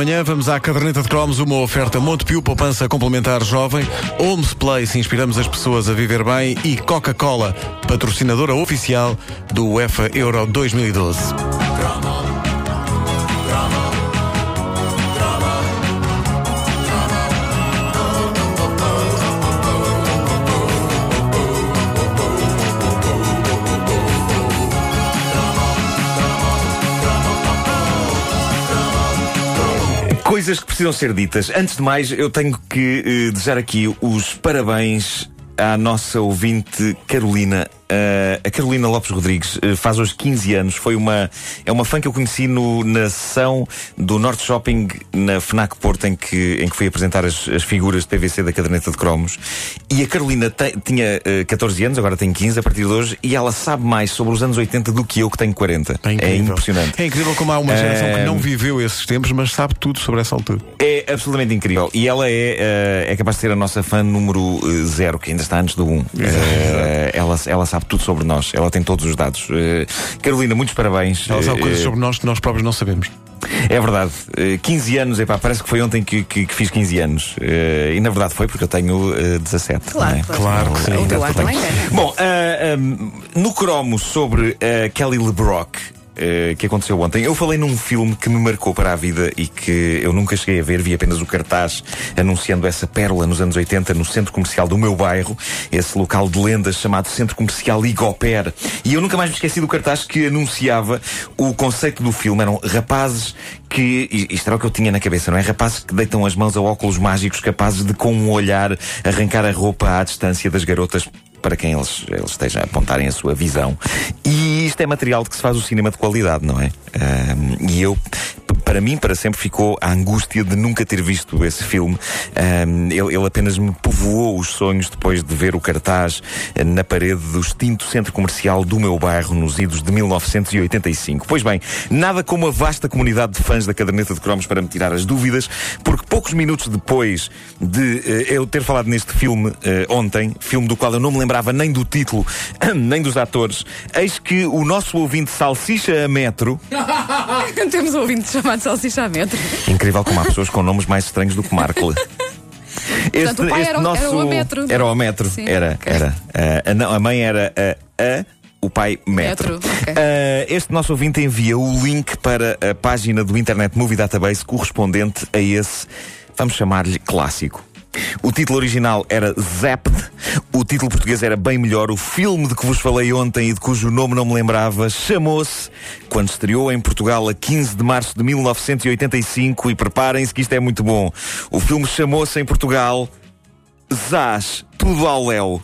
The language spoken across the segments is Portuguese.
manhã, vamos à caderneta de cromos, uma oferta Montepio, poupança complementar jovem, Homes Place, inspiramos as pessoas a viver bem e Coca-Cola, patrocinadora oficial do UEFA Euro 2012. Coisas que precisam ser ditas. Antes de mais, eu tenho que eh, aqui os parabéns à nossa ouvinte Carolina Uh, a Carolina Lopes Rodrigues uh, faz hoje 15 anos. Foi uma, é uma fã que eu conheci no, na sessão do Norte Shopping na FNAC Porto, em que, em que fui apresentar as, as figuras de PVC da caderneta de cromos. E a Carolina te, tinha uh, eh, 14 anos, agora tem 15 a partir de hoje, e ela sabe mais sobre os anos 80 do que eu, que tenho 40. É, é impressionante. É incrível como há uma geração que não viveu esses tempos, mas sabe tudo sobre essa altura. É absolutamente incrível. E ela é, é capaz de ser a nossa fã número zero, que ainda está antes do 1. Um. ela, ela sabe sabe tudo sobre nós. Ela tem todos os dados. Uh, Carolina, muitos parabéns. Ela sabe uh, coisas sobre nós que nós próprios não sabemos. É verdade. Uh, 15 anos, epá, parece que foi ontem que, que, que fiz 15 anos. Uh, e na verdade foi porque eu tenho uh, 17. Claro, é? claro, que sim. O teu Bom, um, no cromo sobre Kelly LeBrock. Eh, que aconteceu ontem. Eu falei num filme que me marcou para a vida e que eu nunca cheguei a ver, vi apenas o cartaz anunciando essa pérola nos anos 80 no centro comercial do meu bairro, esse local de lendas chamado Centro Comercial Igoper. E eu nunca mais me esqueci do cartaz que anunciava o conceito do filme. Eram rapazes que, isto era o que eu tinha na cabeça, não é? Rapazes que deitam as mãos a óculos mágicos capazes de, com um olhar, arrancar a roupa à distância das garotas para quem eles, eles estejam a apontarem a sua visão. E isto é material de que se faz o cinema de qualidade, não é? Um, e eu para mim, para sempre, ficou a angústia de nunca ter visto esse filme. Um, ele, ele, apenas me povoou os sonhos depois de ver o cartaz eh, na parede do extinto centro comercial do meu bairro nos idos de 1985. Pois bem, nada como a vasta comunidade de fãs da caderneta de cromos para me tirar as dúvidas, porque poucos minutos depois de uh, eu ter falado neste filme uh, ontem, filme do qual eu não me lembrava nem do título, nem dos atores, eis que o nosso ouvinte Salsicha a Metro. Temos um ouvinte chamado de salsicha a metro. Incrível como há pessoas com nomes mais estranhos do que Markle. Este, Portanto, o pai este era, nosso... era o metro. Era o metro, Sim, era, okay. era. Uh, a, não, a mãe era a, a o pai Metro. metro okay. uh, este nosso ouvinte envia o link para a página do Internet Movie Database correspondente a esse, vamos chamar-lhe clássico. O título original era Zapped, o título português era bem melhor. O filme de que vos falei ontem e de cujo nome não me lembrava chamou-se, quando estreou em Portugal a 15 de março de 1985, e preparem-se que isto é muito bom. O filme chamou-se em Portugal Zaz, tudo ao Léo.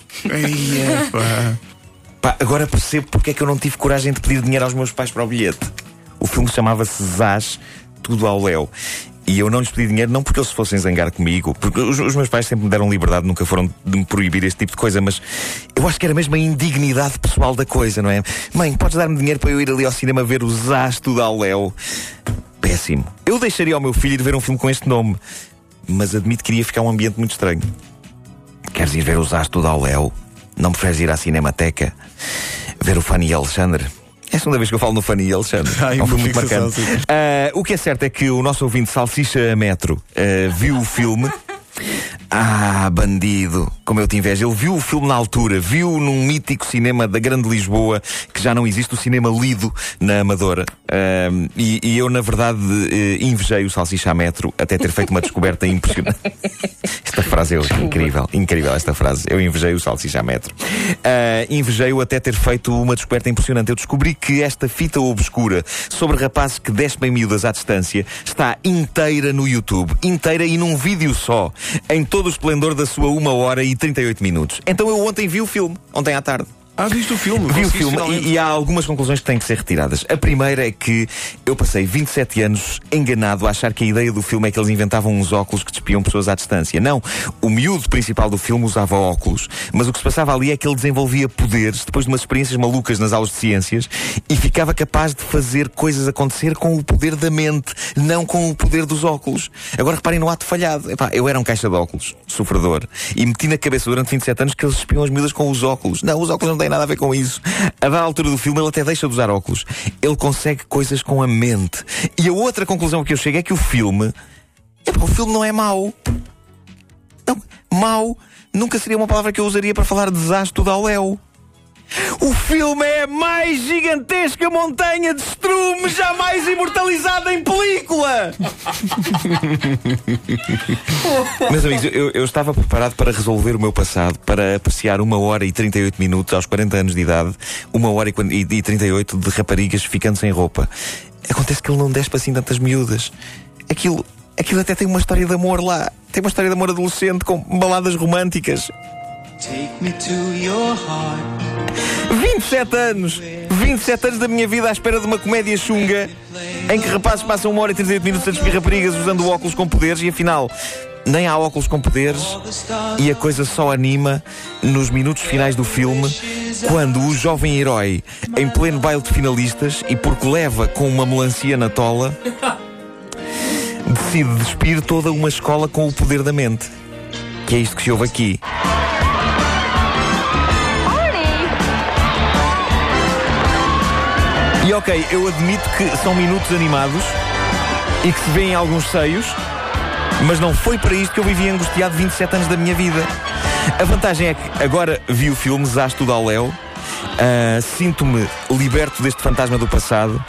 Pá, agora percebo porque é que eu não tive coragem de pedir dinheiro aos meus pais para o bilhete. O filme chamava-se Zaz, tudo ao Léo. E eu não lhes pedi dinheiro, não porque eles fossem zangar comigo, porque os, os, meus pais sempre me deram liberdade, nunca foram de me proibir este tipo de coisa, mas eu acho que era mesmo a indignidade pessoal da coisa, não é? Mãe, podes dar-me dinheiro para eu ir ali ao cinema ver o Zasto da Léo? Péssimo. Eu deixaria ao meu filho ir ver um filme com este nome, mas admito que iria ficar um ambiente muito estranho. Queres ir ver o Zasto da Léo? Não preferes ir à Cinemateca? Ver o Fanny Alexandre? É a segunda vez que eu falo no Fanny Alexandre. Ai, um filme muito marcante. Uh, o que é certo é que o nosso ouvinte Salsicha Metro uh, viu o filme. Ah, bandido, como eu te invejo. Ele viu o filme na altura, viu num mítico cinema da Grande Lisboa, que já não existe, o cinema lido na Amadora. Um, e, e, eu, na verdade, uh, invejei o Salsicha Metro até ter feito uma descoberta impressionante. Esta frase é incrível, incrível esta frase. Eu invejei o Salsicha Metro. Uh, invejei-o até ter feito uma descoberta impressionante. Eu descobri que esta fita obscura sobre rapazes que despem miúdas à distância está inteira no YouTube. Inteira e num vídeo só. Em todo o esplendor da sua 1 hora e 38 minutos. Então eu ontem vi o filme, ontem à tarde. Ah, viste o filme? Vi o filme e, e, há algumas conclusões que têm que ser retiradas. A primeira é que eu passei 27 anos enganado a achar que a ideia do filme é que eles inventavam uns óculos que despiam pessoas à distância. Não. O miúdo principal do filme usava óculos, mas o que se passava ali é que ele desenvolvia poderes depois de umas experiências malucas nas aulas de ciências e ficava capaz de fazer coisas acontecer com o poder da mente, não com o poder dos óculos. Agora reparem no ato falhado. Epá, eu era um caixa de óculos, sofredor, e meti na cabeça durante 27 anos que eles despiam as miúdas com os óculos. Não, os óculos não tem nada a ver com isso. A da altura do filme, ele até deixa de usar óculos. Ele consegue coisas com a mente. E a outra conclusão que eu chego é que o filme. O filme não é mau. Não, mau nunca seria uma palavra que eu usaria para falar de desastre do Léo. O filme é a mais gigantesca montanha de estrume jamais imortalizada em película! Meus amigos, eu, eu, estava preparado para resolver o meu passado, para apreciar uma hora e 38 minutos aos 40 anos de idade, uma hora e, e 38 de raparigas ficando sem roupa. Acontece que ele não despe assim tantas miúdas. Aquilo, aquilo até tem uma história de amor lá. Tem uma história de amor adolescente com baladas românticas. Take me to your heart. 27 anos! 27 anos da minha vida à espera de uma comédia chunga em que rapazes passam uma hora e 38 minutos a despir raparigas usando óculos com poderes e afinal nem há óculos com poderes e a coisa só anima nos minutos finais do filme quando o jovem herói, em pleno baile de finalistas e porque leva com uma melancia na tola, decide despir toda uma escola com o poder da mente. Que é isto que se ouve aqui. E ok, eu admito que são minutos animados e que se vêem alguns seios, mas não foi para isto que eu vivi angustiado 27 anos da minha vida. A vantagem é que agora vi o filme Zás tudo ao Léo, uh, sinto-me liberto deste fantasma do passado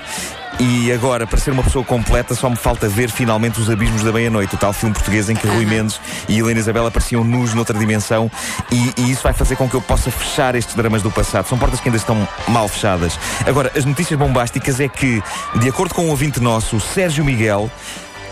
e agora, para ser uma pessoa completa, só me falta ver finalmente Os Abismos da Meia-Noite, o tal filme português em que Rui Mendes e Helena Isabel apareciam nus noutra dimensão. E, e, isso vai fazer com que eu possa fechar estes dramas do passado. São portas que ainda estão mal fechadas. Agora, as notícias bombásticas é que, de acordo com um ouvinte nosso, Sérgio Miguel,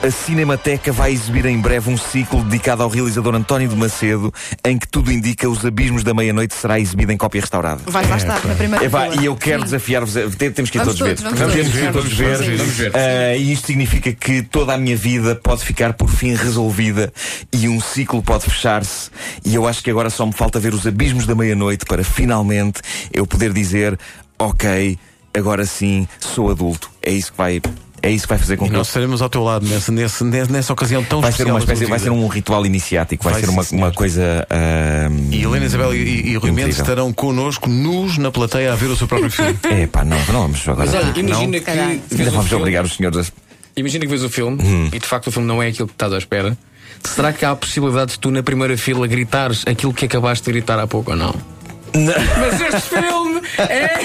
a Cinemateca vai exibir em breve um ciclo dedicado ao realizador António de Macedo, em que tudo indica Os Abismos da Meia-Noite será exibido em cópia restaurada. Vai lá estar, na primeira é, E eu quero desafiar-vos, temos que ir todos, ver. Vamos temos que ir todos ver. Uh, e isto significa que toda a minha vida pode ficar por fim resolvida e um ciclo pode fechar-se. E eu acho que agora só me falta ver Os Abismos da Meia-Noite para finalmente eu poder dizer: Ok, agora sim sou adulto. É isso que vai é isso que vai fazer com e que nós estaremos ao teu lado nessa, nessa, nessa ocasião tão vai ser uma espécie, vai ser um ritual iniciático, vai, vai ser uma, uma coisa. Uh, e Helena Isabel e, e Rui Mendes estarão connosco nus na plateia a ver o seu próprio filme. é pá, não, não vamos agora. Mas olha, imagina que. Ainda vamos obrigar os senhores a. Imagina que vês o filme hum. e de facto o filme não é aquilo que estás à espera. Será que há a possibilidade de tu na primeira fila gritares aquilo que acabaste de gritar há pouco ou não? não. Mas este filme é.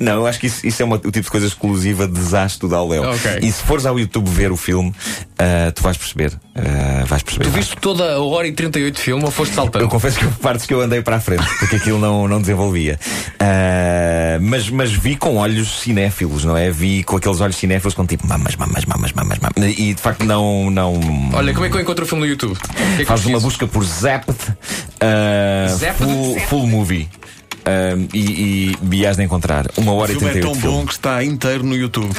Não, eu acho que isso, isso é uma, o tipo de coisa exclusiva de desastre da Léo. Okay. E se fores ao YouTube ver o filme, uh, tu vais perceber. Uh, vais perceber. Tu viste toda a hora e 38 de filme ou foste saltando? Eu confesso que partes que eu andei para a frente, porque aquilo não, não desenvolvia. Uh, mas, mas vi com olhos cinéfilos, não é? Vi com aqueles olhos cinéfilos com tipo mamas, mamas, mamas, mamas, mamas. E de facto não. não... Olha, como é que eu encontro o filme no YouTube? Que é Faz uma busca por Zapped, uh, full, full Movie. Um, e, e, e de encontrar uma hora o e 38 é tão filme. bom que está inteiro no YouTube.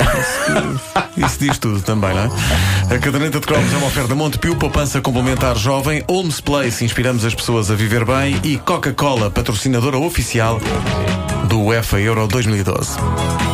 Isso diz tudo também, não é? A caderneta de cromos é uma oferta Montepio, poupança complementar jovem, Holmes Place, inspiramos as pessoas a viver bem e Coca-Cola, patrocinadora oficial do UEFA Euro 2012.